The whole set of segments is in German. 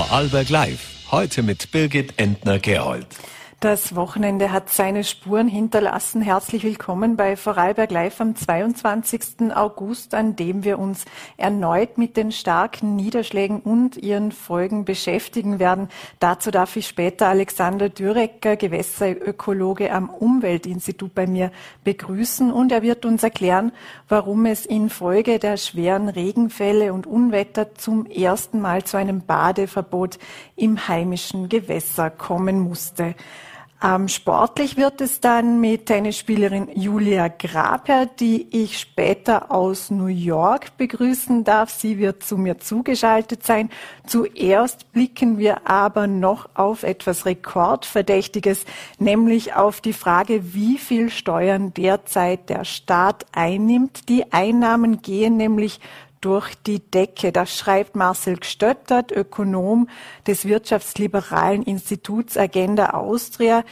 Vorarlberg Live. Heute mit Birgit Entner-Gerold. Das Wochenende hat seine Spuren hinterlassen. Herzlich willkommen bei Vorarlberg Live am 22. August, an dem wir uns erneut mit den starken Niederschlägen und ihren Folgen beschäftigen werden. Dazu darf ich später Alexander Dürecker, Gewässerökologe am Umweltinstitut bei mir begrüßen und er wird uns erklären, warum es infolge der schweren Regenfälle und Unwetter zum ersten Mal zu einem Badeverbot im heimischen Gewässer kommen musste. Ähm, sportlich wird es dann mit Tennisspielerin Julia Graper, die ich später aus New York begrüßen darf. Sie wird zu mir zugeschaltet sein. Zuerst blicken wir aber noch auf etwas Rekordverdächtiges, nämlich auf die Frage, wie viel Steuern derzeit der Staat einnimmt. Die Einnahmen gehen nämlich durch die Decke. Das schreibt Marcel Gstöttert, Ökonom des Wirtschaftsliberalen Instituts Agenda Austria.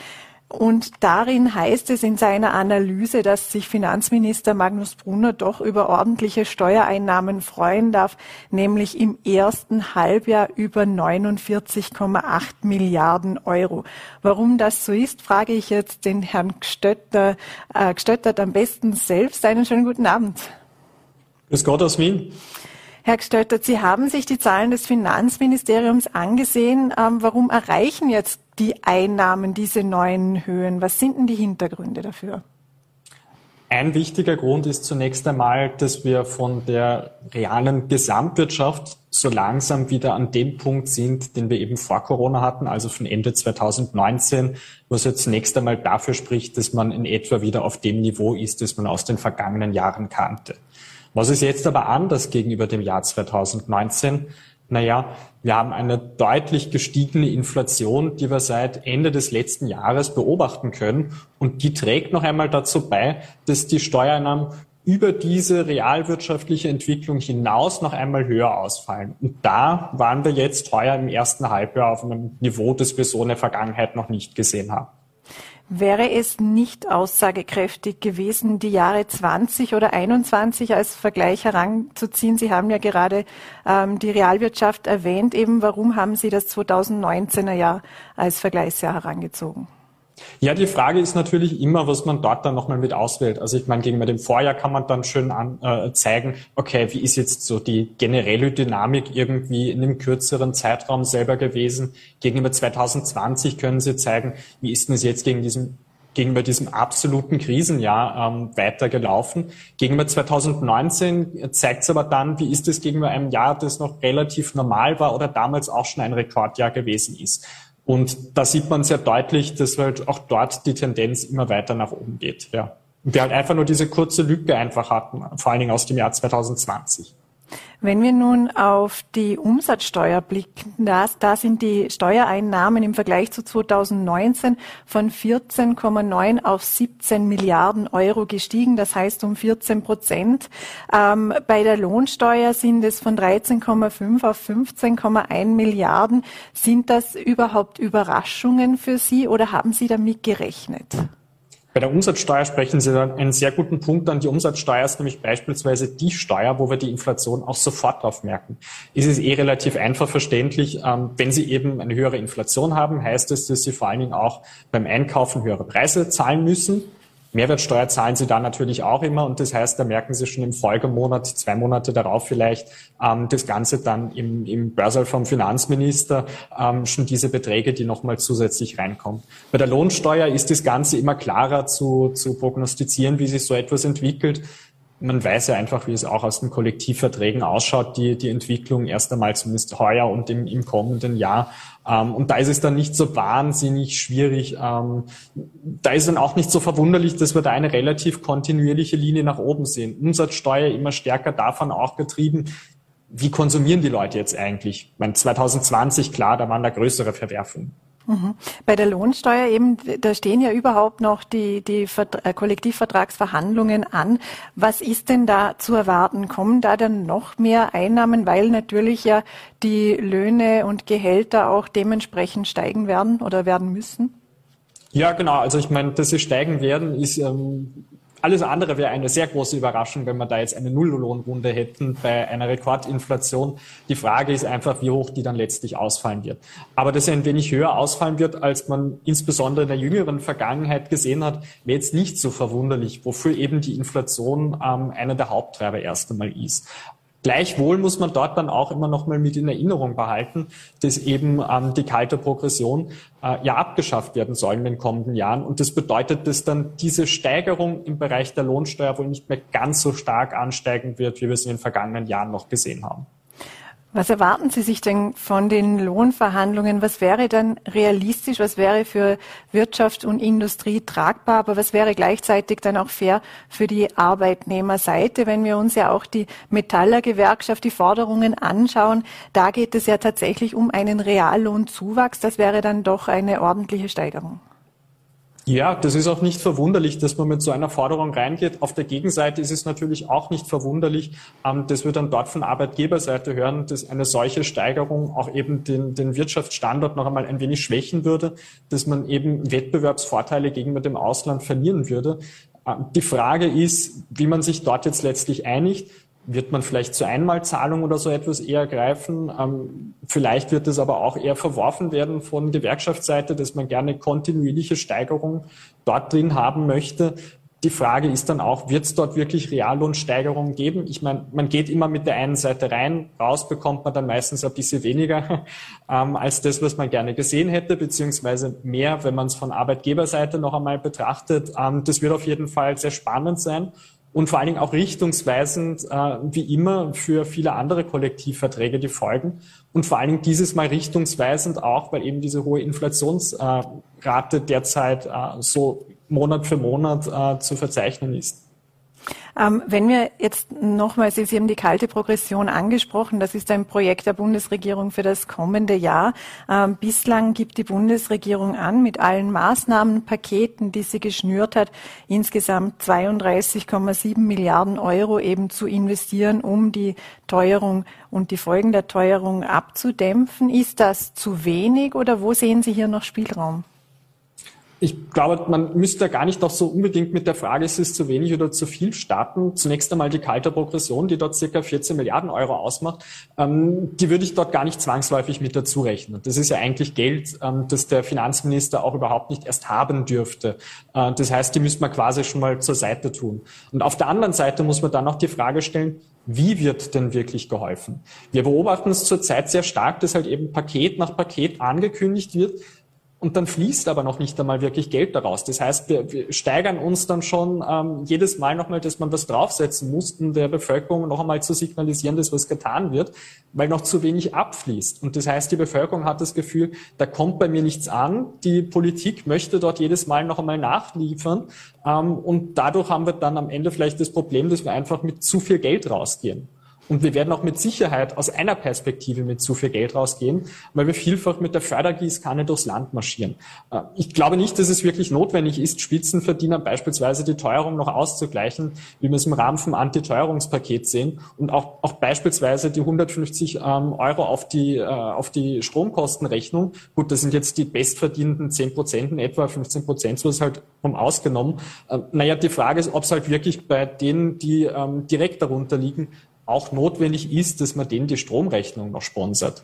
Und darin heißt es in seiner Analyse, dass sich Finanzminister Magnus Brunner doch über ordentliche Steuereinnahmen freuen darf, nämlich im ersten Halbjahr über 49,8 Milliarden Euro. Warum das so ist, frage ich jetzt den Herrn Gstötter, äh, Gstöttert am besten selbst. Einen schönen guten Abend. Grüß Gott aus Wien. Herr Gestöttert, Sie haben sich die Zahlen des Finanzministeriums angesehen. Ähm, warum erreichen jetzt die Einnahmen diese neuen Höhen? Was sind denn die Hintergründe dafür? Ein wichtiger Grund ist zunächst einmal, dass wir von der realen Gesamtwirtschaft so langsam wieder an dem Punkt sind, den wir eben vor Corona hatten, also von Ende 2019, was jetzt zunächst einmal dafür spricht, dass man in etwa wieder auf dem Niveau ist, das man aus den vergangenen Jahren kannte. Was ist jetzt aber anders gegenüber dem Jahr 2019? Naja, wir haben eine deutlich gestiegene Inflation, die wir seit Ende des letzten Jahres beobachten können. Und die trägt noch einmal dazu bei, dass die Steuereinnahmen über diese realwirtschaftliche Entwicklung hinaus noch einmal höher ausfallen. Und da waren wir jetzt heuer im ersten Halbjahr auf einem Niveau, das wir so in der Vergangenheit noch nicht gesehen haben. Wäre es nicht aussagekräftig gewesen, die Jahre 20 oder 21 als Vergleich heranzuziehen? Sie haben ja gerade ähm, die Realwirtschaft erwähnt. Eben, warum haben Sie das 2019er Jahr als Vergleichsjahr herangezogen? Ja, die Frage ist natürlich immer, was man dort dann nochmal mit auswählt. Also ich meine, gegenüber dem Vorjahr kann man dann schön an, äh, zeigen, okay, wie ist jetzt so die generelle Dynamik irgendwie in einem kürzeren Zeitraum selber gewesen. Gegenüber 2020 können Sie zeigen, wie ist denn es jetzt gegen diesem gegenüber diesem absoluten Krisenjahr ähm, weitergelaufen. Gegenüber 2019 zeigt es aber dann, wie ist es gegenüber einem Jahr, das noch relativ normal war oder damals auch schon ein Rekordjahr gewesen ist. Und da sieht man sehr deutlich, dass halt auch dort die Tendenz immer weiter nach oben geht. Ja. Und wir halt einfach nur diese kurze Lücke einfach hatten, vor allen Dingen aus dem Jahr 2020. Wenn wir nun auf die Umsatzsteuer blicken, da, da sind die Steuereinnahmen im Vergleich zu 2019 von 14,9 auf 17 Milliarden Euro gestiegen, das heißt um 14 Prozent. Ähm, bei der Lohnsteuer sind es von 13,5 auf 15,1 Milliarden. Sind das überhaupt Überraschungen für Sie oder haben Sie damit gerechnet? Bei der Umsatzsteuer sprechen Sie dann einen sehr guten Punkt an. Die Umsatzsteuer ist nämlich beispielsweise die Steuer, wo wir die Inflation auch sofort drauf merken. Ist es eh relativ einfach verständlich. Ähm, wenn Sie eben eine höhere Inflation haben, heißt es, dass Sie vor allen Dingen auch beim Einkaufen höhere Preise zahlen müssen. Mehrwertsteuer zahlen Sie da natürlich auch immer und das heißt, da merken Sie schon im Folgemonat, zwei Monate darauf vielleicht, ähm, das Ganze dann im, im Börsal vom Finanzminister ähm, schon diese Beträge, die nochmal zusätzlich reinkommen. Bei der Lohnsteuer ist das Ganze immer klarer zu, zu prognostizieren, wie sich so etwas entwickelt man weiß ja einfach, wie es auch aus den Kollektivverträgen ausschaut, die, die Entwicklung erst einmal zumindest heuer und im, im kommenden Jahr. Ähm, und da ist es dann nicht so wahnsinnig schwierig. Ähm, da ist dann auch nicht so verwunderlich, dass wir da eine relativ kontinuierliche Linie nach oben sehen. Umsatzsteuer immer stärker davon auch getrieben, wie konsumieren die Leute jetzt eigentlich? Ich meine, 2020, klar, da waren da größere Verwerfungen. Mhm. Bei der Lohnsteuer eben, da stehen ja überhaupt noch die, die äh, Kollektivvertragsverhandlungen an. Was ist denn da zu erwarten? Kommen da dann noch mehr Einnahmen, weil natürlich ja die Löhne und Gehälter auch dementsprechend steigen werden oder werden müssen? Ja, genau. Also ich meine, dass sie steigen werden, ist ähm, alles andere wäre eine sehr große Überraschung, wenn wir da jetzt eine Nulllohnrunde hätten bei einer Rekordinflation. Die Frage ist einfach, wie hoch die dann letztlich ausfallen wird. Aber dass er ein wenig höher ausfallen wird, als man insbesondere in der jüngeren Vergangenheit gesehen hat, wäre jetzt nicht so verwunderlich, wofür eben die Inflation ähm, einer der Haupttreiber erst einmal ist. Gleichwohl muss man dort dann auch immer noch mal mit in Erinnerung behalten, dass eben ähm, die kalte Progression äh, ja abgeschafft werden soll in den kommenden Jahren. Und das bedeutet, dass dann diese Steigerung im Bereich der Lohnsteuer wohl nicht mehr ganz so stark ansteigen wird, wie wir es in den vergangenen Jahren noch gesehen haben. Was erwarten Sie sich denn von den Lohnverhandlungen? Was wäre dann realistisch? Was wäre für Wirtschaft und Industrie tragbar? Aber was wäre gleichzeitig dann auch fair für die Arbeitnehmerseite? Wenn wir uns ja auch die Metalllergewerkschaft, die Forderungen anschauen, da geht es ja tatsächlich um einen Reallohnzuwachs. Das wäre dann doch eine ordentliche Steigerung. Ja, das ist auch nicht verwunderlich, dass man mit so einer Forderung reingeht. Auf der Gegenseite ist es natürlich auch nicht verwunderlich, ähm, dass wir dann dort von Arbeitgeberseite hören, dass eine solche Steigerung auch eben den, den Wirtschaftsstandort noch einmal ein wenig schwächen würde, dass man eben Wettbewerbsvorteile gegenüber dem Ausland verlieren würde. Ähm, die Frage ist, wie man sich dort jetzt letztlich einigt wird man vielleicht zur Einmalzahlung oder so etwas eher greifen. Ähm, vielleicht wird es aber auch eher verworfen werden von Gewerkschaftsseite, dass man gerne kontinuierliche Steigerung dort drin haben möchte. Die Frage ist dann auch, wird es dort wirklich Reallohnsteigerungen geben? Ich meine, man geht immer mit der einen Seite rein, raus bekommt man dann meistens ein bisschen weniger ähm, als das, was man gerne gesehen hätte, beziehungsweise mehr, wenn man es von Arbeitgeberseite noch einmal betrachtet. Ähm, das wird auf jeden Fall sehr spannend sein und vor allen Dingen auch richtungsweisend, äh, wie immer, für viele andere Kollektivverträge, die folgen. Und vor allen Dingen dieses Mal richtungsweisend auch, weil eben diese hohe Inflationsrate derzeit äh, so Monat für Monat äh, zu verzeichnen ist. Ähm, wenn wir jetzt nochmal, Sie haben die kalte Progression angesprochen, das ist ein Projekt der Bundesregierung für das kommende Jahr. Ähm, bislang gibt die Bundesregierung an, mit allen Maßnahmenpaketen, die sie geschnürt hat, insgesamt 32,7 Milliarden Euro eben zu investieren, um die Teuerung und die Folgen der Teuerung abzudämpfen. Ist das zu wenig oder wo sehen Sie hier noch Spielraum? Ich glaube, man müsste gar nicht doch so unbedingt mit der Frage, ist es zu wenig oder zu viel starten. Zunächst einmal die kalte Progression, die dort circa 14 Milliarden Euro ausmacht, ähm, die würde ich dort gar nicht zwangsläufig mit dazu rechnen. Das ist ja eigentlich Geld, ähm, das der Finanzminister auch überhaupt nicht erst haben dürfte. Äh, das heißt, die müsste man quasi schon mal zur Seite tun. Und auf der anderen Seite muss man dann noch die Frage stellen, wie wird denn wirklich geholfen? Wir beobachten es zurzeit sehr stark, dass halt eben Paket nach Paket angekündigt wird, und dann fließt aber noch nicht einmal wirklich Geld daraus. Das heißt, wir, wir steigern uns dann schon ähm, jedes Mal nochmal, dass man was draufsetzen muss, um der Bevölkerung noch einmal zu signalisieren, dass was getan wird, weil noch zu wenig abfließt. Und das heißt, die Bevölkerung hat das Gefühl, da kommt bei mir nichts an. Die Politik möchte dort jedes Mal noch einmal nachliefern. Ähm, und dadurch haben wir dann am Ende vielleicht das Problem, dass wir einfach mit zu viel Geld rausgehen. Und wir werden auch mit Sicherheit aus einer Perspektive mit zu viel Geld rausgehen, weil wir vielfach mit der Fördergießkanne durchs Land marschieren. Äh, ich glaube nicht, dass es wirklich notwendig ist, Spitzenverdiener beispielsweise die Teuerung noch auszugleichen, wie wir es im Rahmen vom Antiteuerungspaket sehen und auch, auch beispielsweise die 150 ähm, Euro auf die, äh, auf die Stromkostenrechnung. Gut, das sind jetzt die bestverdienenden 10 Prozent in etwa, 15 Prozent, so ist halt um ausgenommen. Äh, naja, die Frage ist, ob es halt wirklich bei denen, die ähm, direkt darunter liegen, auch notwendig ist, dass man denen die Stromrechnung noch sponsert.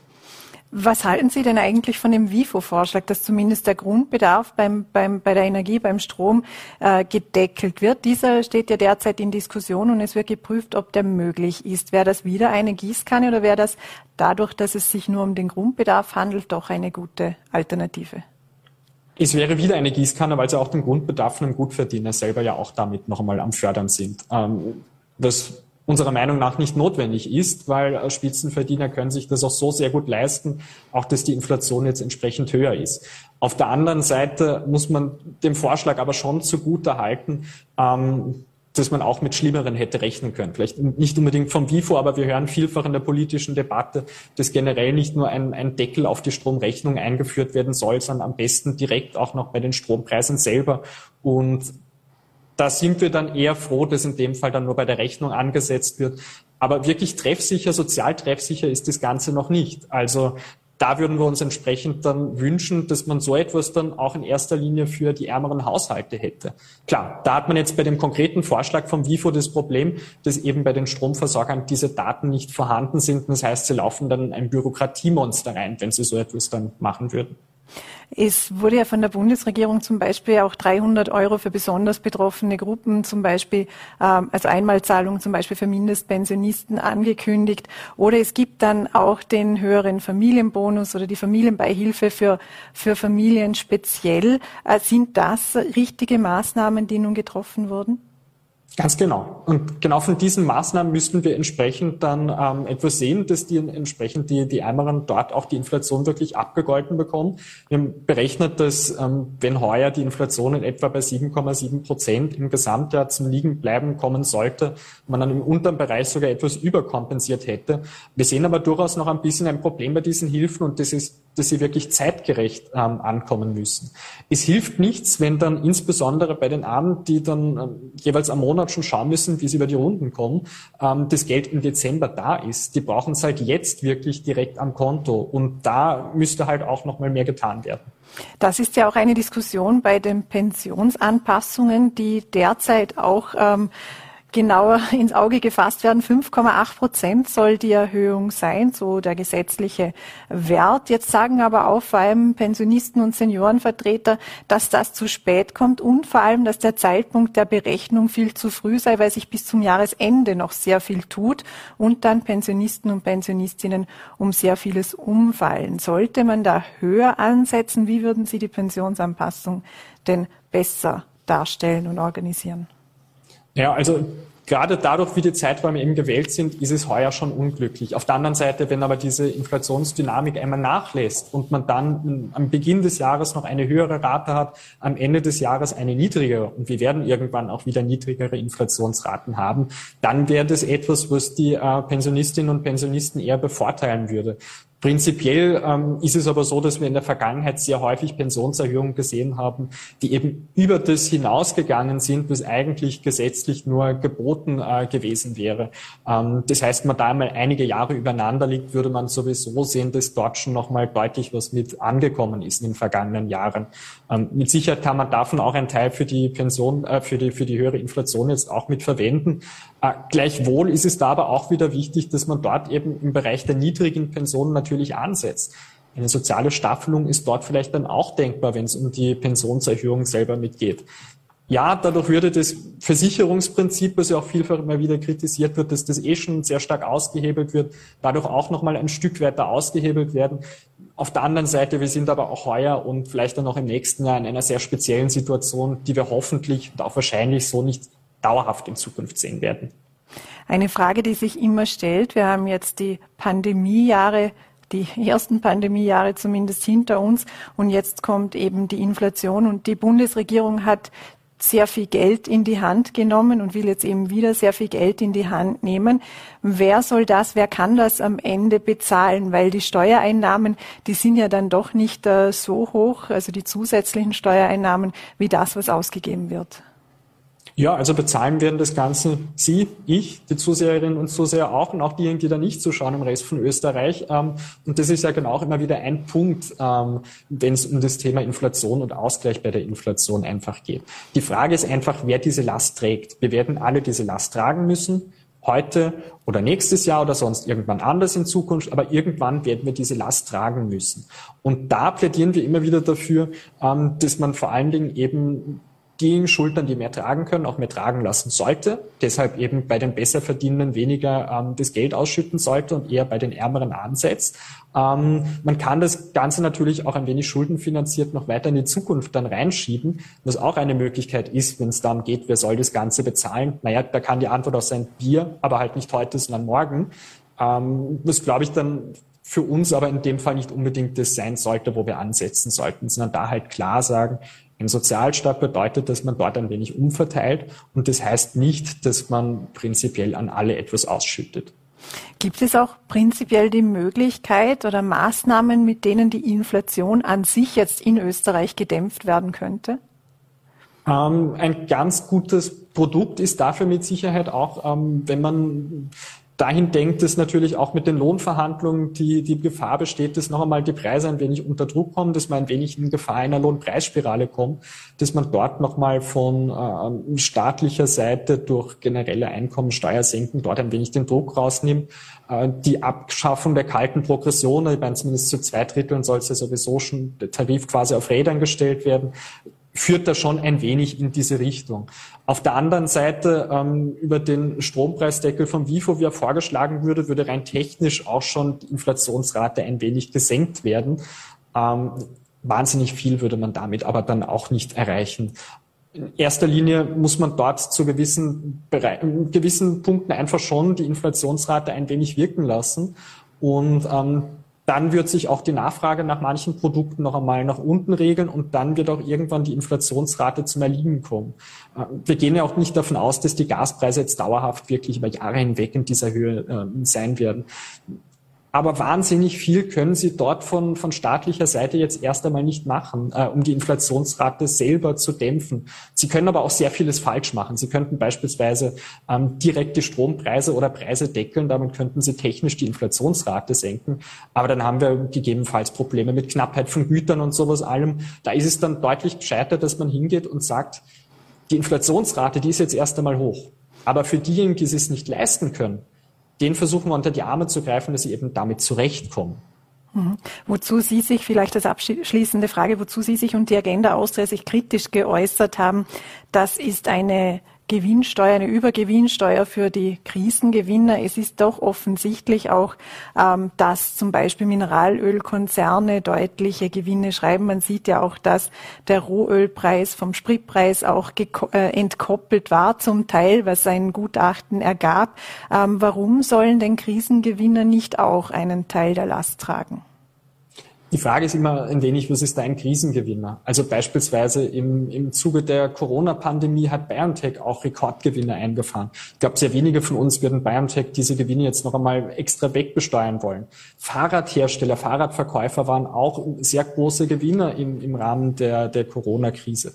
Was halten Sie denn eigentlich von dem WIFO-Vorschlag, dass zumindest der Grundbedarf beim, beim, bei der Energie, beim Strom äh, gedeckelt wird? Dieser steht ja derzeit in Diskussion und es wird geprüft, ob der möglich ist. Wäre das wieder eine Gießkanne oder wäre das dadurch, dass es sich nur um den Grundbedarf handelt, doch eine gute Alternative? Es wäre wieder eine Gießkanne, weil sie auch den Grundbedarf von einem Gutverdiener selber ja auch damit noch einmal am Fördern sind. Ähm, das unserer Meinung nach nicht notwendig ist, weil Spitzenverdiener können sich das auch so sehr gut leisten, auch dass die Inflation jetzt entsprechend höher ist. Auf der anderen Seite muss man dem Vorschlag aber schon zugute halten, ähm, dass man auch mit Schlimmeren hätte rechnen können. Vielleicht nicht unbedingt vom WIFO, aber wir hören vielfach in der politischen Debatte, dass generell nicht nur ein, ein Deckel auf die Stromrechnung eingeführt werden soll, sondern am besten direkt auch noch bei den Strompreisen selber. Und da sind wir dann eher froh, dass in dem Fall dann nur bei der Rechnung angesetzt wird. Aber wirklich treffsicher, sozial treffsicher ist das Ganze noch nicht. Also da würden wir uns entsprechend dann wünschen, dass man so etwas dann auch in erster Linie für die ärmeren Haushalte hätte. Klar, da hat man jetzt bei dem konkreten Vorschlag vom WIFO das Problem, dass eben bei den Stromversorgern diese Daten nicht vorhanden sind. Das heißt, sie laufen dann ein Bürokratiemonster rein, wenn sie so etwas dann machen würden. Es wurde ja von der Bundesregierung zum Beispiel auch 300 Euro für besonders betroffene Gruppen, zum Beispiel ähm, also Einmalzahlung zum Beispiel für Mindestpensionisten angekündigt. Oder es gibt dann auch den höheren Familienbonus oder die Familienbeihilfe für, für Familien speziell. Äh, sind das richtige Maßnahmen, die nun getroffen wurden? Ganz genau. Und genau von diesen Maßnahmen müssten wir entsprechend dann ähm, etwas sehen, dass die entsprechend die, die Ärmeren dort auch die Inflation wirklich abgegolten bekommen. Wir haben berechnet, dass ähm, wenn heuer die Inflation in etwa bei 7,7 Prozent im Gesamtjahr zum Liegen bleiben kommen sollte, man dann im unteren Bereich sogar etwas überkompensiert hätte. Wir sehen aber durchaus noch ein bisschen ein Problem bei diesen Hilfen und das ist dass sie wirklich zeitgerecht ähm, ankommen müssen. Es hilft nichts, wenn dann insbesondere bei den Armen, die dann ähm, jeweils am Monat schon schauen müssen, wie sie über die Runden kommen, ähm, das Geld im Dezember da ist. Die brauchen es halt jetzt wirklich direkt am Konto. Und da müsste halt auch nochmal mehr getan werden. Das ist ja auch eine Diskussion bei den Pensionsanpassungen, die derzeit auch ähm, genauer ins Auge gefasst werden. 5,8 Prozent soll die Erhöhung sein, so der gesetzliche Wert. Jetzt sagen aber auch vor allem Pensionisten und Seniorenvertreter, dass das zu spät kommt und vor allem, dass der Zeitpunkt der Berechnung viel zu früh sei, weil sich bis zum Jahresende noch sehr viel tut und dann Pensionisten und Pensionistinnen um sehr vieles umfallen. Sollte man da höher ansetzen, wie würden Sie die Pensionsanpassung denn besser darstellen und organisieren? Ja, also gerade dadurch, wie die Zeiträume eben gewählt sind, ist es heuer schon unglücklich. Auf der anderen Seite, wenn aber diese Inflationsdynamik einmal nachlässt und man dann am Beginn des Jahres noch eine höhere Rate hat, am Ende des Jahres eine niedrigere und wir werden irgendwann auch wieder niedrigere Inflationsraten haben, dann wäre das etwas, was die äh, Pensionistinnen und Pensionisten eher bevorteilen würde. Prinzipiell ähm, ist es aber so, dass wir in der Vergangenheit sehr häufig Pensionserhöhungen gesehen haben, die eben über das hinausgegangen sind, was eigentlich gesetzlich nur geboten äh, gewesen wäre. Ähm, das heißt, man da einmal einige Jahre übereinander liegt, würde man sowieso sehen, dass dort schon nochmal deutlich was mit angekommen ist in den vergangenen Jahren. Ähm, mit Sicherheit kann man davon auch einen Teil für die Pension, äh, für die, für die höhere Inflation jetzt auch mit verwenden. Äh, gleichwohl ist es da auch wieder wichtig, dass man dort eben im Bereich der niedrigen Pensionen natürlich ansetzt. Eine soziale Staffelung ist dort vielleicht dann auch denkbar, wenn es um die Pensionserhöhung selber mitgeht. Ja, dadurch würde das Versicherungsprinzip, was ja auch vielfach immer wieder kritisiert wird, dass das eh schon sehr stark ausgehebelt wird, dadurch auch nochmal ein Stück weiter ausgehebelt werden. Auf der anderen Seite, wir sind aber auch heuer und vielleicht dann auch im nächsten Jahr in einer sehr speziellen Situation, die wir hoffentlich und auch wahrscheinlich so nicht dauerhaft in Zukunft sehen werden. Eine Frage, die sich immer stellt, wir haben jetzt die Pandemiejahre die ersten Pandemiejahre zumindest hinter uns. Und jetzt kommt eben die Inflation und die Bundesregierung hat sehr viel Geld in die Hand genommen und will jetzt eben wieder sehr viel Geld in die Hand nehmen. Wer soll das, wer kann das am Ende bezahlen? Weil die Steuereinnahmen, die sind ja dann doch nicht äh, so hoch, also die zusätzlichen Steuereinnahmen, wie das, was ausgegeben wird. Ja, also bezahlen werden das Ganze Sie, ich, die Zuseherinnen und Zuseher auch und auch diejenigen, die da nicht zuschauen im Rest von Österreich. Ähm, und das ist ja genau auch immer wieder ein Punkt, ähm, wenn es um das Thema Inflation und Ausgleich bei der Inflation einfach geht. Die Frage ist einfach, wer diese Last trägt. Wir werden alle diese Last tragen müssen heute oder nächstes Jahr oder sonst irgendwann anders in Zukunft, aber irgendwann werden wir diese Last tragen müssen. Und da plädieren wir immer wieder dafür, ähm, dass man vor allen Dingen eben diejenigen Schultern, die mehr tragen können, auch mehr tragen lassen sollte. Deshalb eben bei den Besserverdienenden weniger ähm, das Geld ausschütten sollte und eher bei den Ärmeren ansetzt. Ähm, man kann das Ganze natürlich auch ein wenig schuldenfinanziert noch weiter in die Zukunft dann reinschieben, was auch eine Möglichkeit ist, wenn es darum geht, wer soll das Ganze bezahlen. Naja, da kann die Antwort auch sein, Bier, aber halt nicht heute, sondern morgen. Ähm, was glaube ich dann für uns aber in dem Fall nicht unbedingt das sein sollte, wo wir ansetzen sollten, sondern da halt klar sagen, ein Sozialstaat bedeutet, dass man dort ein wenig umverteilt und das heißt nicht, dass man prinzipiell an alle etwas ausschüttet. Gibt es auch prinzipiell die Möglichkeit oder Maßnahmen, mit denen die Inflation an sich jetzt in Österreich gedämpft werden könnte? Ähm, ein ganz gutes Produkt ist dafür mit Sicherheit auch, ähm, wenn man dahin denkt es natürlich auch mit den Lohnverhandlungen, die, die Gefahr besteht, dass noch einmal die Preise ein wenig unter Druck kommen, dass man ein wenig in Gefahr einer Lohnpreisspirale kommt, dass man dort noch mal von äh, staatlicher Seite durch generelle Einkommensteuersenken dort ein wenig den Druck rausnimmt. Äh, die Abschaffung der kalten Progression, ich meine zumindest zu zwei Dritteln soll es ja sowieso schon der Tarif quasi auf Rädern gestellt werden führt da schon ein wenig in diese Richtung. Auf der anderen Seite, ähm, über den Strompreisdeckel von WIFO, wie er vorgeschlagen würde, würde rein technisch auch schon die Inflationsrate ein wenig gesenkt werden. Ähm, wahnsinnig viel würde man damit aber dann auch nicht erreichen. In erster Linie muss man dort zu gewissen, gewissen Punkten einfach schon die Inflationsrate ein wenig wirken lassen. Und ähm, dann wird sich auch die Nachfrage nach manchen Produkten noch einmal nach unten regeln und dann wird auch irgendwann die Inflationsrate zum Erliegen kommen. Äh, wir gehen ja auch nicht davon aus, dass die Gaspreise jetzt dauerhaft wirklich über Jahre hinweg in dieser Höhe äh, sein werden. Aber wahnsinnig viel können sie dort von, von staatlicher Seite jetzt erst einmal nicht machen, äh, um die Inflationsrate selber zu dämpfen. Sie können aber auch sehr vieles falsch machen. Sie könnten beispielsweise ähm, direkt die Strompreise oder Preise deckeln, damit könnten sie technisch die Inflationsrate senken. Aber dann haben wir gegebenenfalls Probleme mit Knappheit von Gütern und sowas allem. Da ist es dann deutlich gescheiter, dass man hingeht und sagt, die Inflationsrate, die ist jetzt erst einmal hoch. Aber für diejenigen, die es nicht leisten können, den versuchen wir unter die Arme zu greifen, dass sie eben damit zurechtkommen. Mhm. Wozu Sie sich, vielleicht als abschließende Frage, wozu Sie sich und die Agenda Austria sich kritisch geäußert haben, das ist eine Gewinnsteuer, eine Übergewinnsteuer für die Krisengewinner. Es ist doch offensichtlich auch, ähm, dass zum Beispiel Mineralölkonzerne deutliche Gewinne schreiben. Man sieht ja auch, dass der Rohölpreis vom Spritpreis auch äh, entkoppelt war zum Teil, was ein Gutachten ergab. Ähm, warum sollen denn Krisengewinner nicht auch einen Teil der Last tragen? Die Frage ist immer ein wenig, was ist dein Krisengewinner? Also beispielsweise im, im Zuge der Corona-Pandemie hat BioNTech auch Rekordgewinne eingefahren. Ich glaube, sehr wenige von uns würden BioNTech diese Gewinne jetzt noch einmal extra wegbesteuern wollen. Fahrradhersteller, Fahrradverkäufer waren auch sehr große Gewinner im, im Rahmen der, der Corona-Krise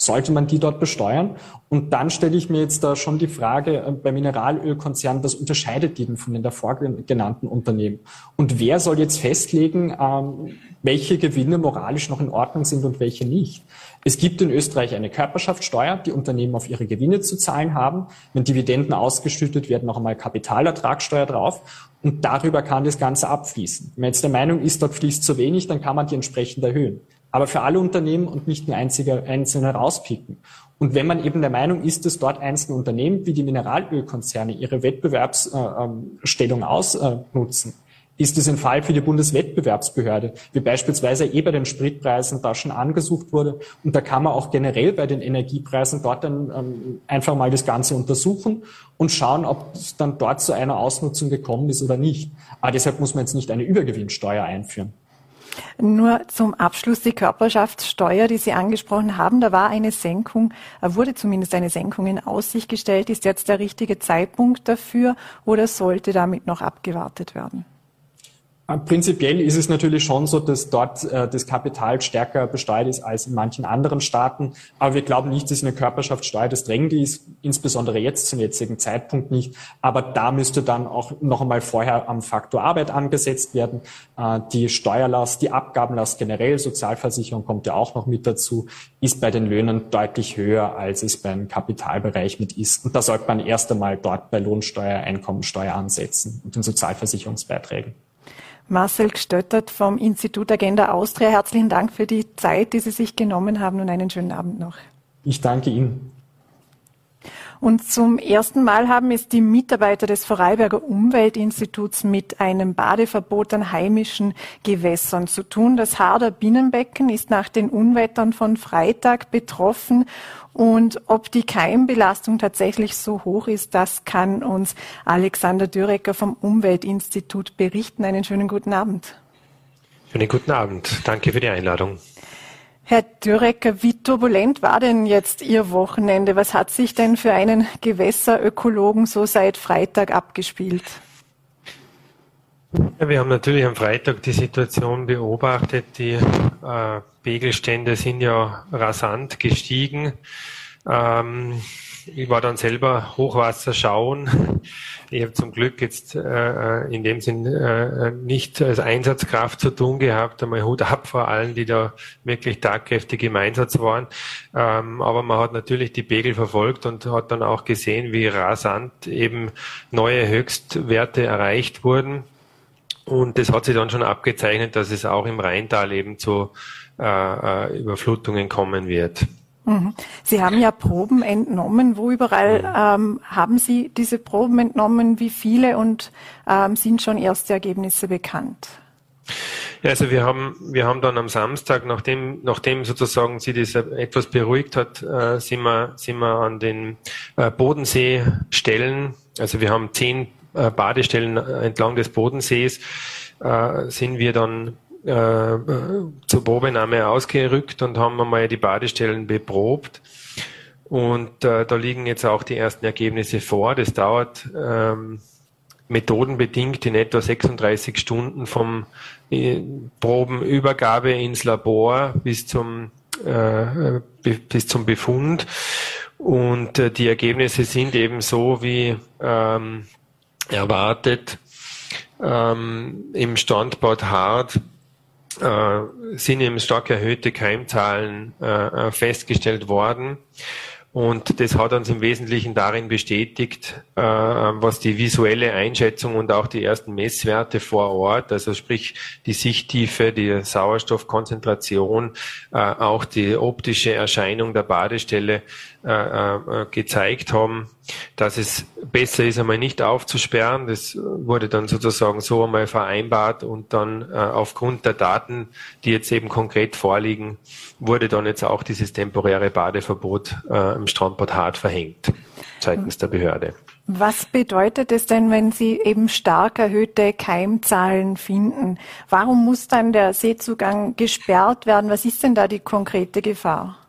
sollte man die dort besteuern? Und dann stelle ich mir jetzt da schon die Frage äh, bei Mineralölkonzernen, was unterscheidet die denn von den davor genannten Unternehmen? Und wer soll jetzt festlegen, ähm, welche Gewinne moralisch noch in Ordnung sind und welche nicht? Es gibt in Österreich eine Körperschaftssteuer, die Unternehmen auf ihre Gewinne zu zahlen haben. Wenn Dividenden ausgeschüttet werden, noch einmal Kapitalertragssteuer drauf. Und darüber kann das Ganze abfließen. Wenn man jetzt der Meinung ist, dort fließt zu wenig, dann kann man die entsprechend erhöhen aber für alle Unternehmen und nicht nur einzige, einzelne rauspicken. Und wenn man eben der Meinung ist, dass dort einzelne Unternehmen wie die Mineralölkonzerne ihre Wettbewerbsstellung ausnutzen, ist es ein Fall für die Bundeswettbewerbsbehörde, wie beispielsweise eh bei den Spritpreisen da schon angesucht wurde. Und da kann man auch generell bei den Energiepreisen dort dann ähm, einfach mal das Ganze untersuchen und schauen, ob es dann dort zu einer Ausnutzung gekommen ist oder nicht. Aber deshalb muss man jetzt nicht eine Übergewinnsteuer einführen. Nur zum Abschluss die Körperschaftssteuer, die Sie angesprochen haben. Da war eine Senkung, äh, wurde zumindest eine Senkung in Aussicht gestellt. Ist jetzt der richtige Zeitpunkt dafür oder sollte damit noch abgewartet werden? Prinzipiell ist es natürlich schon so, dass dort äh, das Kapital stärker besteuert ist als in manchen anderen Staaten. Aber wir glauben nicht, dass eine Körperschaftssteuer das Drängende ist, insbesondere jetzt zum jetzigen Zeitpunkt nicht. Aber da müsste dann auch noch einmal vorher am Faktor Arbeit angesetzt werden. Äh, die Steuerlast, die Abgabenlast generell, Sozialversicherung kommt ja auch noch mit dazu, ist bei den Löhnen deutlich höher, als es beim Kapitalbereich mit ist. Und da sollte man erst einmal dort bei Lohnsteuer, Einkommensteuer ansetzen und den Sozialversicherungsbeiträgen. Marcel Gestöttert vom Institut Agenda Austria. Herzlichen Dank für die Zeit, die Sie sich genommen haben und einen schönen Abend noch. Ich danke Ihnen. Und zum ersten Mal haben es die Mitarbeiter des Vorarlberger Umweltinstituts mit einem Badeverbot an heimischen Gewässern zu tun. Das Harder Binnenbecken ist nach den Unwettern von Freitag betroffen und ob die Keimbelastung tatsächlich so hoch ist, das kann uns Alexander Dürecker vom Umweltinstitut berichten. Einen schönen guten Abend. Schönen guten Abend. Danke für die Einladung. Herr Dürecker, wie turbulent war denn jetzt Ihr Wochenende? Was hat sich denn für einen Gewässerökologen so seit Freitag abgespielt? Ja, wir haben natürlich am Freitag die Situation beobachtet. Die äh, Pegelstände sind ja rasant gestiegen. Ähm, ich war dann selber Hochwasser schauen. Ich habe zum Glück jetzt äh, in dem Sinn äh, nicht als Einsatzkraft zu tun gehabt. Einmal Hut ab vor allen, die da wirklich tagkräftig im Einsatz waren. Ähm, aber man hat natürlich die Pegel verfolgt und hat dann auch gesehen, wie rasant eben neue Höchstwerte erreicht wurden. Und das hat sich dann schon abgezeichnet, dass es auch im Rheintal eben zu äh, äh Überflutungen kommen wird. Mhm. Sie haben ja Proben entnommen. Wo überall mhm. ähm, haben Sie diese Proben entnommen? Wie viele und ähm, sind schon erste Ergebnisse bekannt? Ja, also wir haben, wir haben dann am Samstag, nachdem, nachdem sozusagen sie das etwas beruhigt hat, äh, sind, wir, sind wir an den äh, Bodenseestellen, also wir haben zehn äh, Badestellen entlang des Bodensees, äh, sind wir dann äh, zur Probenahme ausgerückt und haben einmal die Badestellen beprobt. Und äh, da liegen jetzt auch die ersten Ergebnisse vor. Das dauert ähm, methodenbedingt in etwa 36 Stunden vom äh, Probenübergabe ins Labor bis zum, äh, bis zum Befund. Und äh, die Ergebnisse sind eben so wie ähm, erwartet. Ähm, Im Standort Hart äh, sind eben stark erhöhte Keimzahlen äh, äh, festgestellt worden. Und das hat uns im Wesentlichen darin bestätigt, äh, was die visuelle Einschätzung und auch die ersten Messwerte vor Ort, also sprich die Sichttiefe, die Sauerstoffkonzentration, äh, auch die optische Erscheinung der Badestelle äh, äh, gezeigt haben, dass es besser ist, einmal nicht aufzusperren. Das wurde dann sozusagen so einmal vereinbart und dann äh, aufgrund der Daten, die jetzt eben konkret vorliegen, wurde dann jetzt auch dieses temporäre Badeverbot äh, im Strandbad Hart verhängt seitens der Behörde. Was bedeutet es denn, wenn Sie eben stark erhöhte Keimzahlen finden? Warum muss dann der Seezugang gesperrt werden? Was ist denn da die konkrete Gefahr?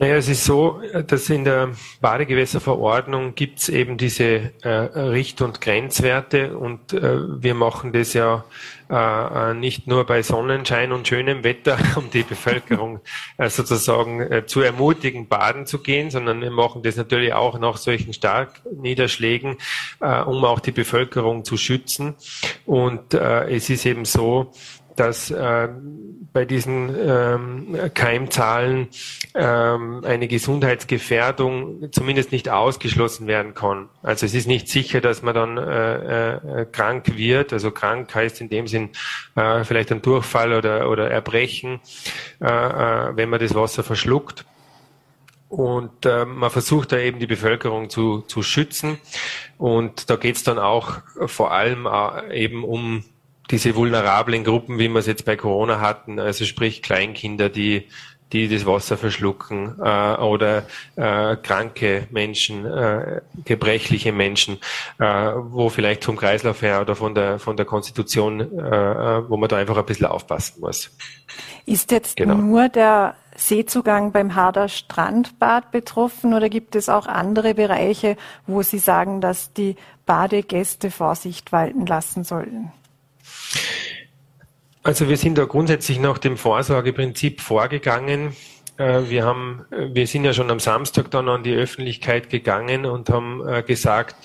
Naja, es ist so, dass in der Badegewässerverordnung gibt es eben diese äh, Richt- und Grenzwerte und äh, wir machen das ja äh, nicht nur bei Sonnenschein und schönem Wetter, um die Bevölkerung äh, sozusagen äh, zu ermutigen, baden zu gehen, sondern wir machen das natürlich auch nach solchen Starkniederschlägen, äh, um auch die Bevölkerung zu schützen. Und äh, es ist eben so, dass äh, bei diesen ähm, Keimzahlen ähm, eine Gesundheitsgefährdung zumindest nicht ausgeschlossen werden kann. Also es ist nicht sicher, dass man dann äh, äh, krank wird. Also krank heißt in dem Sinn äh, vielleicht ein Durchfall oder, oder Erbrechen, äh, äh, wenn man das Wasser verschluckt. Und äh, man versucht da eben die Bevölkerung zu, zu schützen. Und da geht es dann auch vor allem äh, eben um diese vulnerablen Gruppen, wie wir es jetzt bei Corona hatten, also sprich Kleinkinder, die die das Wasser verschlucken äh, oder äh, kranke Menschen, äh, gebrechliche Menschen, äh, wo vielleicht vom Kreislauf her oder von der von der Konstitution, äh, wo man da einfach ein bisschen aufpassen muss. Ist jetzt genau. nur der Seezugang beim Harder Strandbad betroffen oder gibt es auch andere Bereiche, wo Sie sagen, dass die Badegäste Vorsicht walten lassen sollten? Also wir sind da grundsätzlich nach dem Vorsorgeprinzip vorgegangen. Äh, wir haben, wir sind ja schon am Samstag dann an die Öffentlichkeit gegangen und haben äh, gesagt,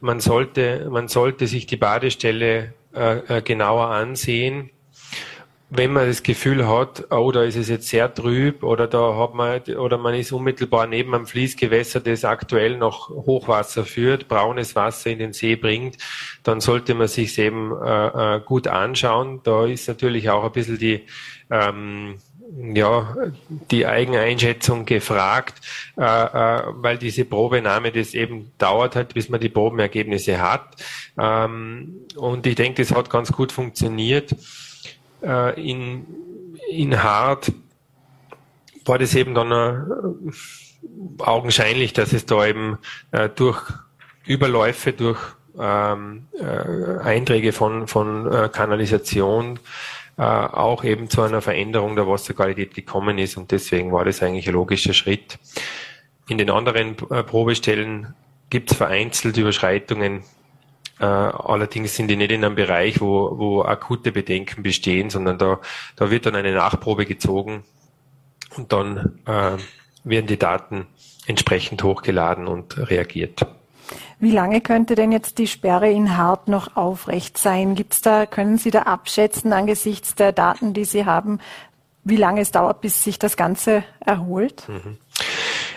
man sollte, man sollte sich die Badestelle äh, genauer ansehen wenn man das Gefühl hat, oh, da ist es jetzt sehr trüb oder da hat man oder man ist unmittelbar neben einem Fließgewässer, das aktuell noch Hochwasser führt, braunes Wasser in den See bringt, dann sollte man sich eben äh, äh, gut anschauen. Da ist natürlich auch ein bisschen die ähm, ja, die Eigeneinschätzung gefragt, äh, äh, weil diese Probenahme das eben dauert hat, bis man die Probenergebnisse hat. Ähm, und ich denke, das hat ganz gut funktioniert äh, in, in Hart war das eben dann äh, augenscheinlich, dass es da eben äh, durch Überläufe, durch ähm, äh, Einträge von, von äh, Kanalisation äh, auch eben zu einer Veränderung der Wasserqualität gekommen ist und deswegen war das eigentlich ein logischer Schritt. In den anderen äh, Probestellen gibt es vereinzelt Überschreitungen äh, allerdings sind die nicht in einem Bereich, wo, wo akute Bedenken bestehen, sondern da, da wird dann eine Nachprobe gezogen und dann äh, werden die Daten entsprechend hochgeladen und reagiert. Wie lange könnte denn jetzt die Sperre in Hart noch aufrecht sein? Gibt's da, können Sie da abschätzen angesichts der Daten, die Sie haben, wie lange es dauert, bis sich das Ganze erholt? Mhm.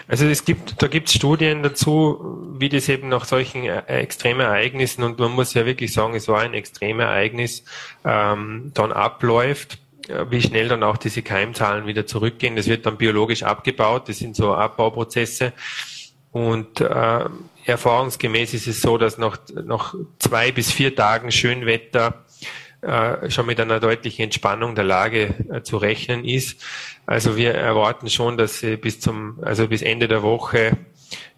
Also es gibt, da gibt es Studien dazu, wie das eben nach solchen äh, extremen Ereignissen und man muss ja wirklich sagen, es war ein Extremereignis, ähm, dann abläuft äh, wie schnell dann auch diese Keimzahlen wieder zurückgehen. Das wird dann biologisch abgebaut. Das sind so Abbauprozesse. Und äh, erfahrungsgemäß ist es so, dass nach, nach zwei bis vier Tagen Schönwetter äh, schon mit einer deutlichen Entspannung der Lage äh, zu rechnen ist. Also wir erwarten schon, dass sie bis zum, also bis Ende der Woche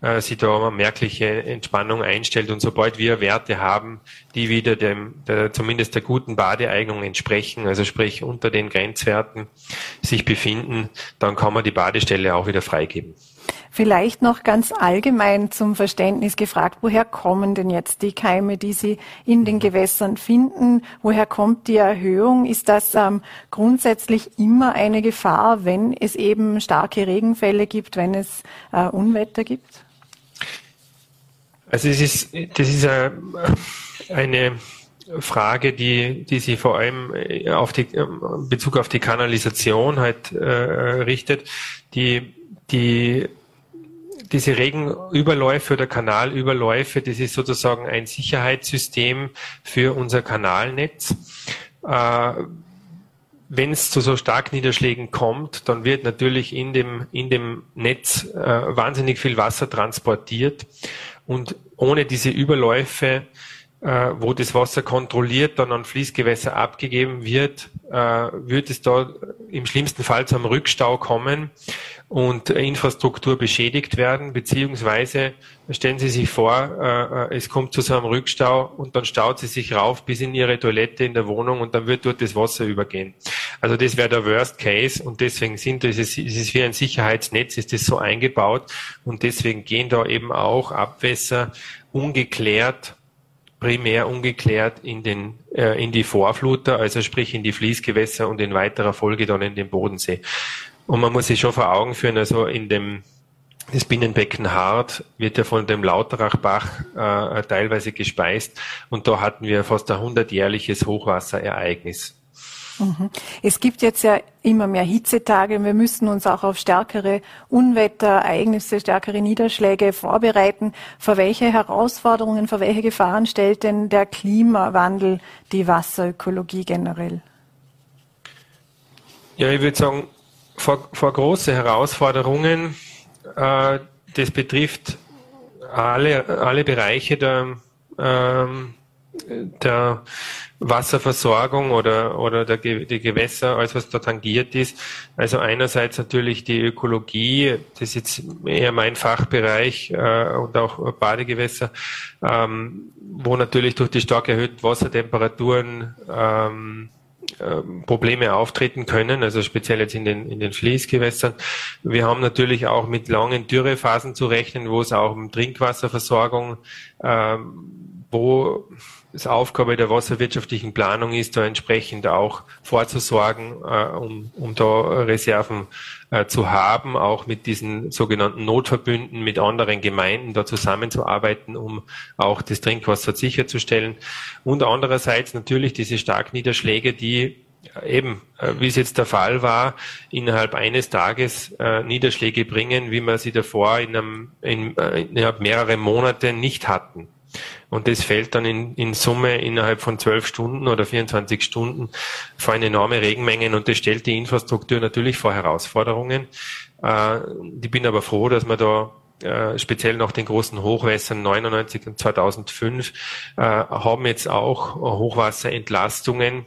äh, sich da eine merkliche Entspannung einstellt. Und sobald wir Werte haben, die wieder dem, der, zumindest der guten Badeeignung entsprechen, also sprich unter den Grenzwerten sich befinden, dann kann man die Badestelle auch wieder freigeben. Vielleicht noch ganz allgemein zum Verständnis gefragt, woher kommen denn jetzt die Keime, die Sie in den Gewässern finden? Woher kommt die Erhöhung? Ist das ähm, grundsätzlich immer eine Gefahr, wenn es eben starke Regenfälle gibt, wenn es äh, Unwetter gibt? Also es ist, das ist äh, eine Frage, die, die sich vor allem äh, auf die, in Bezug auf die Kanalisation halt äh, richtet. Die, die diese Regenüberläufe oder Kanalüberläufe, das ist sozusagen ein Sicherheitssystem für unser Kanalnetz. Äh, wenn es zu so Starkniederschlägen kommt, dann wird natürlich in dem, in dem Netz äh, wahnsinnig viel Wasser transportiert. Und ohne diese Überläufe, äh, wo das Wasser kontrolliert dann an Fließgewässer abgegeben wird, äh, wird es da im schlimmsten Fall zu einem Rückstau kommen und Infrastruktur beschädigt werden, beziehungsweise stellen Sie sich vor, äh, äh, es kommt zu so einem Rückstau und dann staut sie sich rauf bis in Ihre Toilette in der Wohnung und dann wird dort das Wasser übergehen. Also das wäre der Worst Case und deswegen sind das, es ist wie ein Sicherheitsnetz, ist das so eingebaut und deswegen gehen da eben auch Abwässer ungeklärt primär ungeklärt in den äh, in die Vorfluter, also sprich in die Fließgewässer und in weiterer Folge dann in den Bodensee. Und man muss sich schon vor Augen führen, also in dem das Binnenbecken Hart wird ja von dem Lauterachbach äh, teilweise gespeist und da hatten wir fast ein hundertjährliches Hochwasserereignis. Mhm. Es gibt jetzt ja immer mehr Hitzetage. Wir müssen uns auch auf stärkere Unwetterereignisse, stärkere Niederschläge vorbereiten. Vor welche Herausforderungen, vor welche Gefahren stellt denn der Klimawandel die Wasserökologie generell? Ja, ich würde sagen, vor, vor große Herausforderungen. Äh, das betrifft alle, alle Bereiche der, ähm, der Wasserversorgung oder, oder der, die Gewässer, alles was da tangiert ist. Also einerseits natürlich die Ökologie, das ist jetzt eher mein Fachbereich äh, und auch Badegewässer, ähm, wo natürlich durch die stark erhöhten Wassertemperaturen ähm, ähm, Probleme auftreten können, also speziell jetzt in den, in den Fließgewässern. Wir haben natürlich auch mit langen Dürrephasen zu rechnen, wo es auch um Trinkwasserversorgung, ähm, wo es Aufgabe der wasserwirtschaftlichen Planung ist, da entsprechend auch vorzusorgen, äh, um, um da Reserven äh, zu haben, auch mit diesen sogenannten Notverbünden mit anderen Gemeinden da zusammenzuarbeiten, um auch das Trinkwasser sicherzustellen. Und andererseits natürlich diese Starkniederschläge, die eben, äh, wie es jetzt der Fall war, innerhalb eines Tages äh, Niederschläge bringen, wie wir sie davor in einem, in, äh, innerhalb mehrerer Monate nicht hatten. Und das fällt dann in, in Summe innerhalb von zwölf Stunden oder 24 Stunden vor eine enorme Regenmengen und das stellt die Infrastruktur natürlich vor Herausforderungen. Äh, ich bin aber froh, dass wir da äh, speziell nach den großen Hochwässern 99 und 2005 äh, haben jetzt auch Hochwasserentlastungen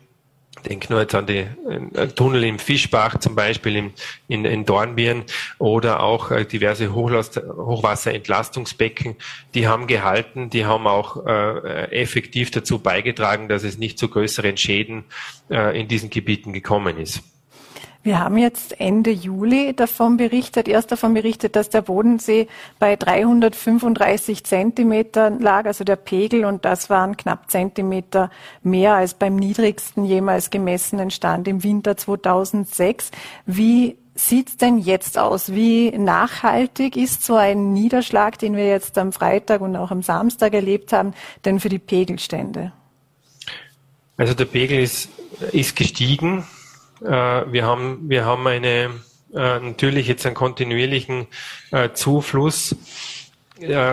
Denk nur jetzt an die äh, Tunnel im Fischbach zum Beispiel in, in, in Dornbirn oder auch äh, diverse Hochlast, Hochwasserentlastungsbecken, die haben gehalten, die haben auch äh, effektiv dazu beigetragen, dass es nicht zu größeren Schäden äh, in diesen Gebieten gekommen ist. Wir haben jetzt Ende Juli davon berichtet, erst davon berichtet, dass der Bodensee bei 335 Zentimetern lag, also der Pegel, und das waren knapp Zentimeter mehr als beim niedrigsten jemals gemessenen Stand im Winter 2006. Wie sieht's denn jetzt aus? Wie nachhaltig ist so ein Niederschlag, den wir jetzt am Freitag und auch am Samstag erlebt haben, denn für die Pegelstände? Also der Pegel ist, ist gestiegen. Äh, wir haben, wir haben eine, äh, natürlich jetzt einen kontinuierlichen äh, Zufluss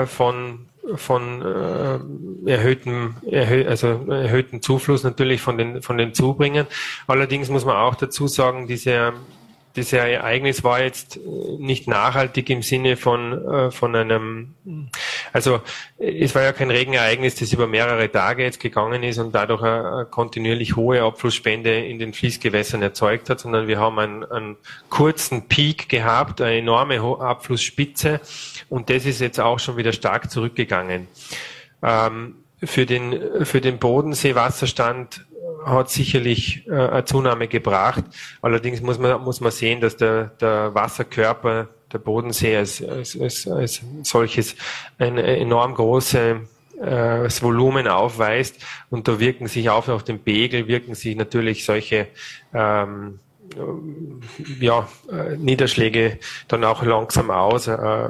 von von äh, erhöhtem, erhö also erhöhten Zufluss natürlich von den von den Zubringern. Allerdings muss man auch dazu sagen, diese das Ereignis war jetzt nicht nachhaltig im Sinne von, äh, von einem, also es war ja kein Regenereignis, das über mehrere Tage jetzt gegangen ist und dadurch eine, kontinuierlich hohe Abflussspende in den Fließgewässern erzeugt hat, sondern wir haben einen, einen kurzen Peak gehabt, eine enorme Abflussspitze und das ist jetzt auch schon wieder stark zurückgegangen. Ähm, für den, für den Bodensee-Wasserstand hat sicherlich äh, eine Zunahme gebracht. Allerdings muss man, muss man sehen, dass der, der Wasserkörper, der Bodensee als, als, als, als solches ein enorm große äh, Volumen aufweist und da wirken sich auch auf den Pegel, wirken sich natürlich solche ähm, ja, äh, Niederschläge dann auch langsam aus. Äh,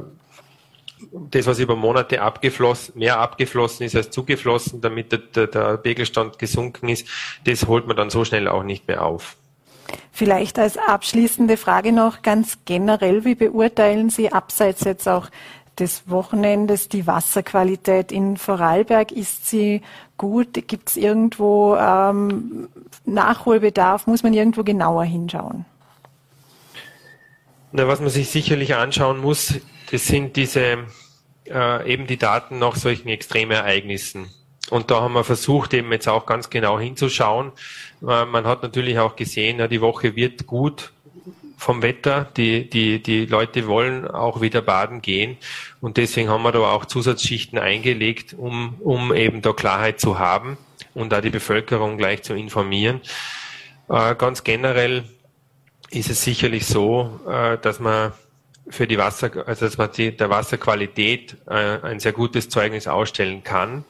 das, was über Monate abgeflossen, mehr abgeflossen ist als zugeflossen, damit der, der, der Pegelstand gesunken ist, das holt man dann so schnell auch nicht mehr auf. Vielleicht als abschließende Frage noch ganz generell, wie beurteilen Sie abseits jetzt auch des Wochenendes die Wasserqualität in Vorarlberg? Ist sie gut? Gibt es irgendwo ähm, Nachholbedarf? Muss man irgendwo genauer hinschauen? Na, was man sich sicherlich anschauen muss, das sind diese äh, eben die Daten nach solchen Extremereignissen. Und da haben wir versucht, eben jetzt auch ganz genau hinzuschauen. Äh, man hat natürlich auch gesehen, ja, die Woche wird gut vom Wetter. Die, die, die Leute wollen auch wieder baden gehen. Und deswegen haben wir da auch Zusatzschichten eingelegt, um, um eben da Klarheit zu haben und da die Bevölkerung gleich zu informieren. Äh, ganz generell ist es sicherlich so, äh, dass man für die Wasser, also dass man die, der Wasserqualität äh, ein sehr gutes Zeugnis ausstellen kann.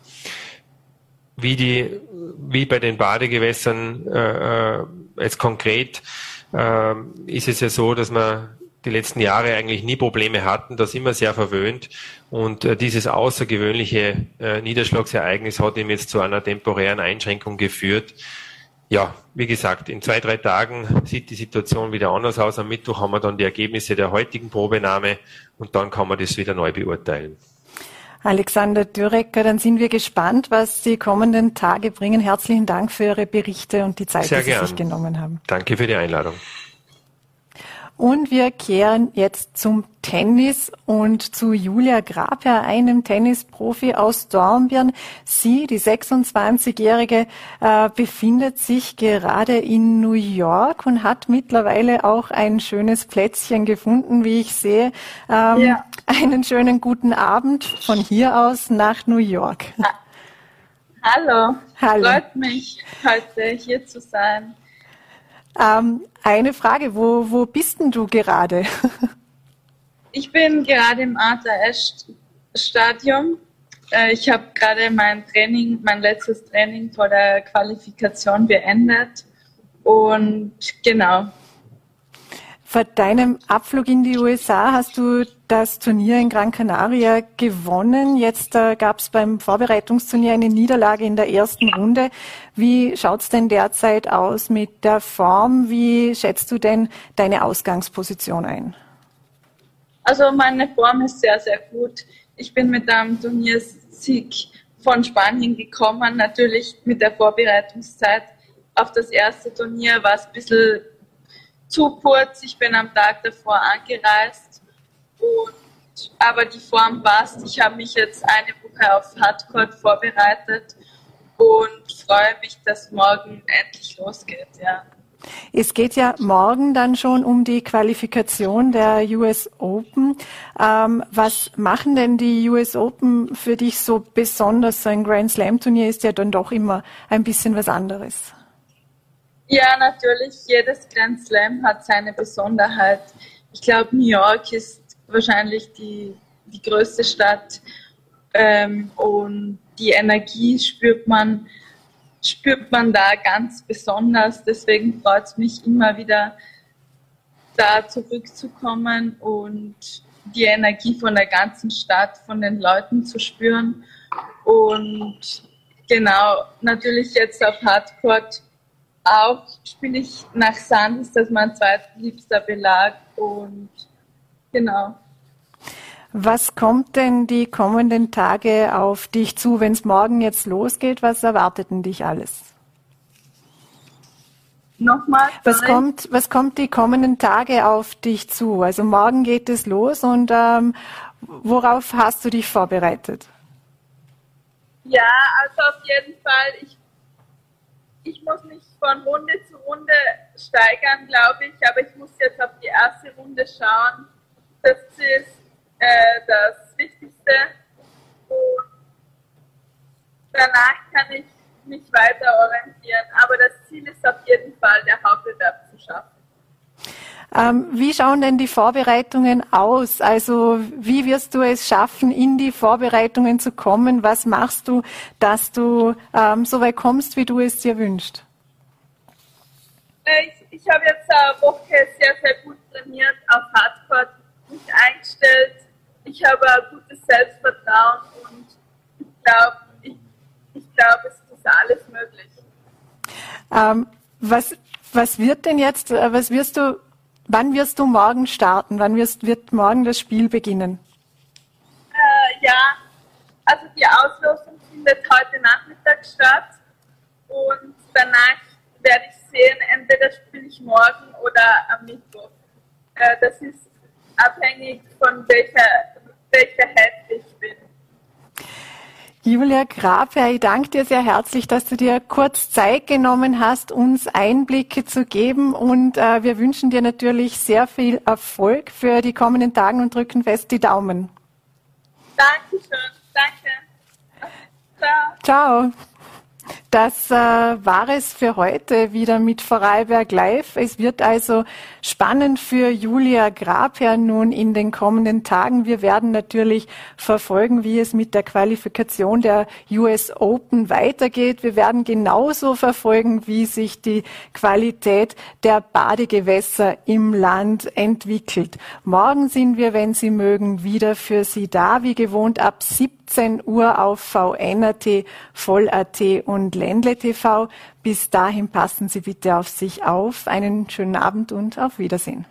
Wie die, wie bei den Badegewässern äh, äh, jetzt konkret äh, ist es ja so, dass man die letzten Jahre eigentlich nie Probleme hatten, das immer sehr verwöhnt und äh, dieses außergewöhnliche äh, Niederschlagsereignis hat ihm jetzt zu einer temporären Einschränkung geführt ja, wie gesagt, in zwei, drei Tagen sieht die Situation wieder anders aus. Am Mittwoch haben wir dann die Ergebnisse der heutigen Probenahme und dann kann man das wieder neu beurteilen. Alexander Dürecker, dann sind wir gespannt, was die kommenden Tage bringen. Herzlichen Dank für Ihre Berichte und die Zeit, Sehr die Sie gern. sich genommen haben. Danke für die Einladung. Und wir kehren jetzt zum Tennis und zu Julia Graper, einem Tennisprofi aus Dornbirn. Sie, die 26-Jährige, äh, befindet sich gerade in New York und hat mittlerweile auch ein schönes Plätzchen gefunden, wie ich sehe. Ähm, ja. Einen schönen guten Abend von hier aus nach New York. Hallo. Hallo. Freut mich, heute hier zu sein. Ähm, eine Frage, wo, wo bist denn du gerade? ich bin gerade im Arthur Ashe Stadium. Äh, ich habe gerade mein Training, mein letztes Training vor der Qualifikation beendet. Und genau, vor deinem Abflug in die USA hast du das Turnier in Gran Canaria gewonnen. Jetzt äh, gab es beim Vorbereitungsturnier eine Niederlage in der ersten Runde. Wie schaut's denn derzeit aus mit der Form? Wie schätzt du denn deine Ausgangsposition ein? Also meine Form ist sehr, sehr gut. Ich bin mit einem Turniersieg von Spanien gekommen. Natürlich mit der Vorbereitungszeit auf das erste Turnier war es ein bisschen zu kurz. Ich bin am Tag davor angereist. Und, aber die Form passt. Ich habe mich jetzt eine Woche auf Hardcore vorbereitet und freue mich, dass morgen endlich losgeht. Ja. Es geht ja morgen dann schon um die Qualifikation der US Open. Ähm, was machen denn die US Open für dich so besonders? So ein Grand Slam Turnier ist ja dann doch immer ein bisschen was anderes. Ja, natürlich. Jedes Grand Slam hat seine Besonderheit. Ich glaube, New York ist wahrscheinlich die, die größte Stadt ähm, und die Energie spürt man, spürt man da ganz besonders. Deswegen freut es mich immer wieder, da zurückzukommen und die Energie von der ganzen Stadt, von den Leuten zu spüren. Und genau, natürlich jetzt auf Hardcore auch spiele ich nach Sanders, das ist mein zweitliebster Belag. Und genau. Was kommt denn die kommenden Tage auf dich zu, wenn es morgen jetzt losgeht? Was erwartet denn dich alles? Nochmal. Was kommt, was kommt die kommenden Tage auf dich zu? Also morgen geht es los und ähm, worauf hast du dich vorbereitet? Ja, also auf jeden Fall. Ich, ich muss mich von Runde zu Runde steigern, glaube ich, aber ich muss jetzt auf die erste Runde schauen. Das ist äh, das Wichtigste. Und danach kann ich mich weiter orientieren. Aber das Ziel ist auf jeden Fall, der Hauptbewerb zu schaffen. Ähm, wie schauen denn die Vorbereitungen aus? Also wie wirst du es schaffen, in die Vorbereitungen zu kommen? Was machst du, dass du ähm, so weit kommst, wie du es dir wünschst? Äh, ich, ich habe jetzt eine Woche sehr, sehr gut trainiert, auf Hardcore mich eingestellt. Ich habe ein gutes Selbstvertrauen und ich glaube, ich, ich glaube, es alles möglich. Ähm, was, was wird denn jetzt, äh, was wirst du, wann wirst du morgen starten? Wann wirst, wird morgen das Spiel beginnen? Äh, ja, also die Auslosung findet heute Nachmittag statt und danach werde ich sehen, entweder spiele ich morgen oder am Mittwoch. Äh, das ist abhängig von welcher, welcher Head ich. Julia Graper, ich danke dir sehr herzlich, dass du dir kurz Zeit genommen hast, uns Einblicke zu geben und äh, wir wünschen dir natürlich sehr viel Erfolg für die kommenden Tage und drücken fest die Daumen. Dankeschön, danke. Ciao. Ciao. Das äh, war es für heute wieder mit Vorarlberg Live. Es wird also spannend für Julia Grabherr nun in den kommenden Tagen. Wir werden natürlich verfolgen, wie es mit der Qualifikation der US Open weitergeht. Wir werden genauso verfolgen, wie sich die Qualität der Badegewässer im Land entwickelt. Morgen sind wir, wenn Sie mögen, wieder für Sie da, wie gewohnt ab 17 Uhr auf VNRT, Voll.at und Ländle TV. Bis dahin passen Sie bitte auf sich auf. Einen schönen Abend und auf Wiedersehen.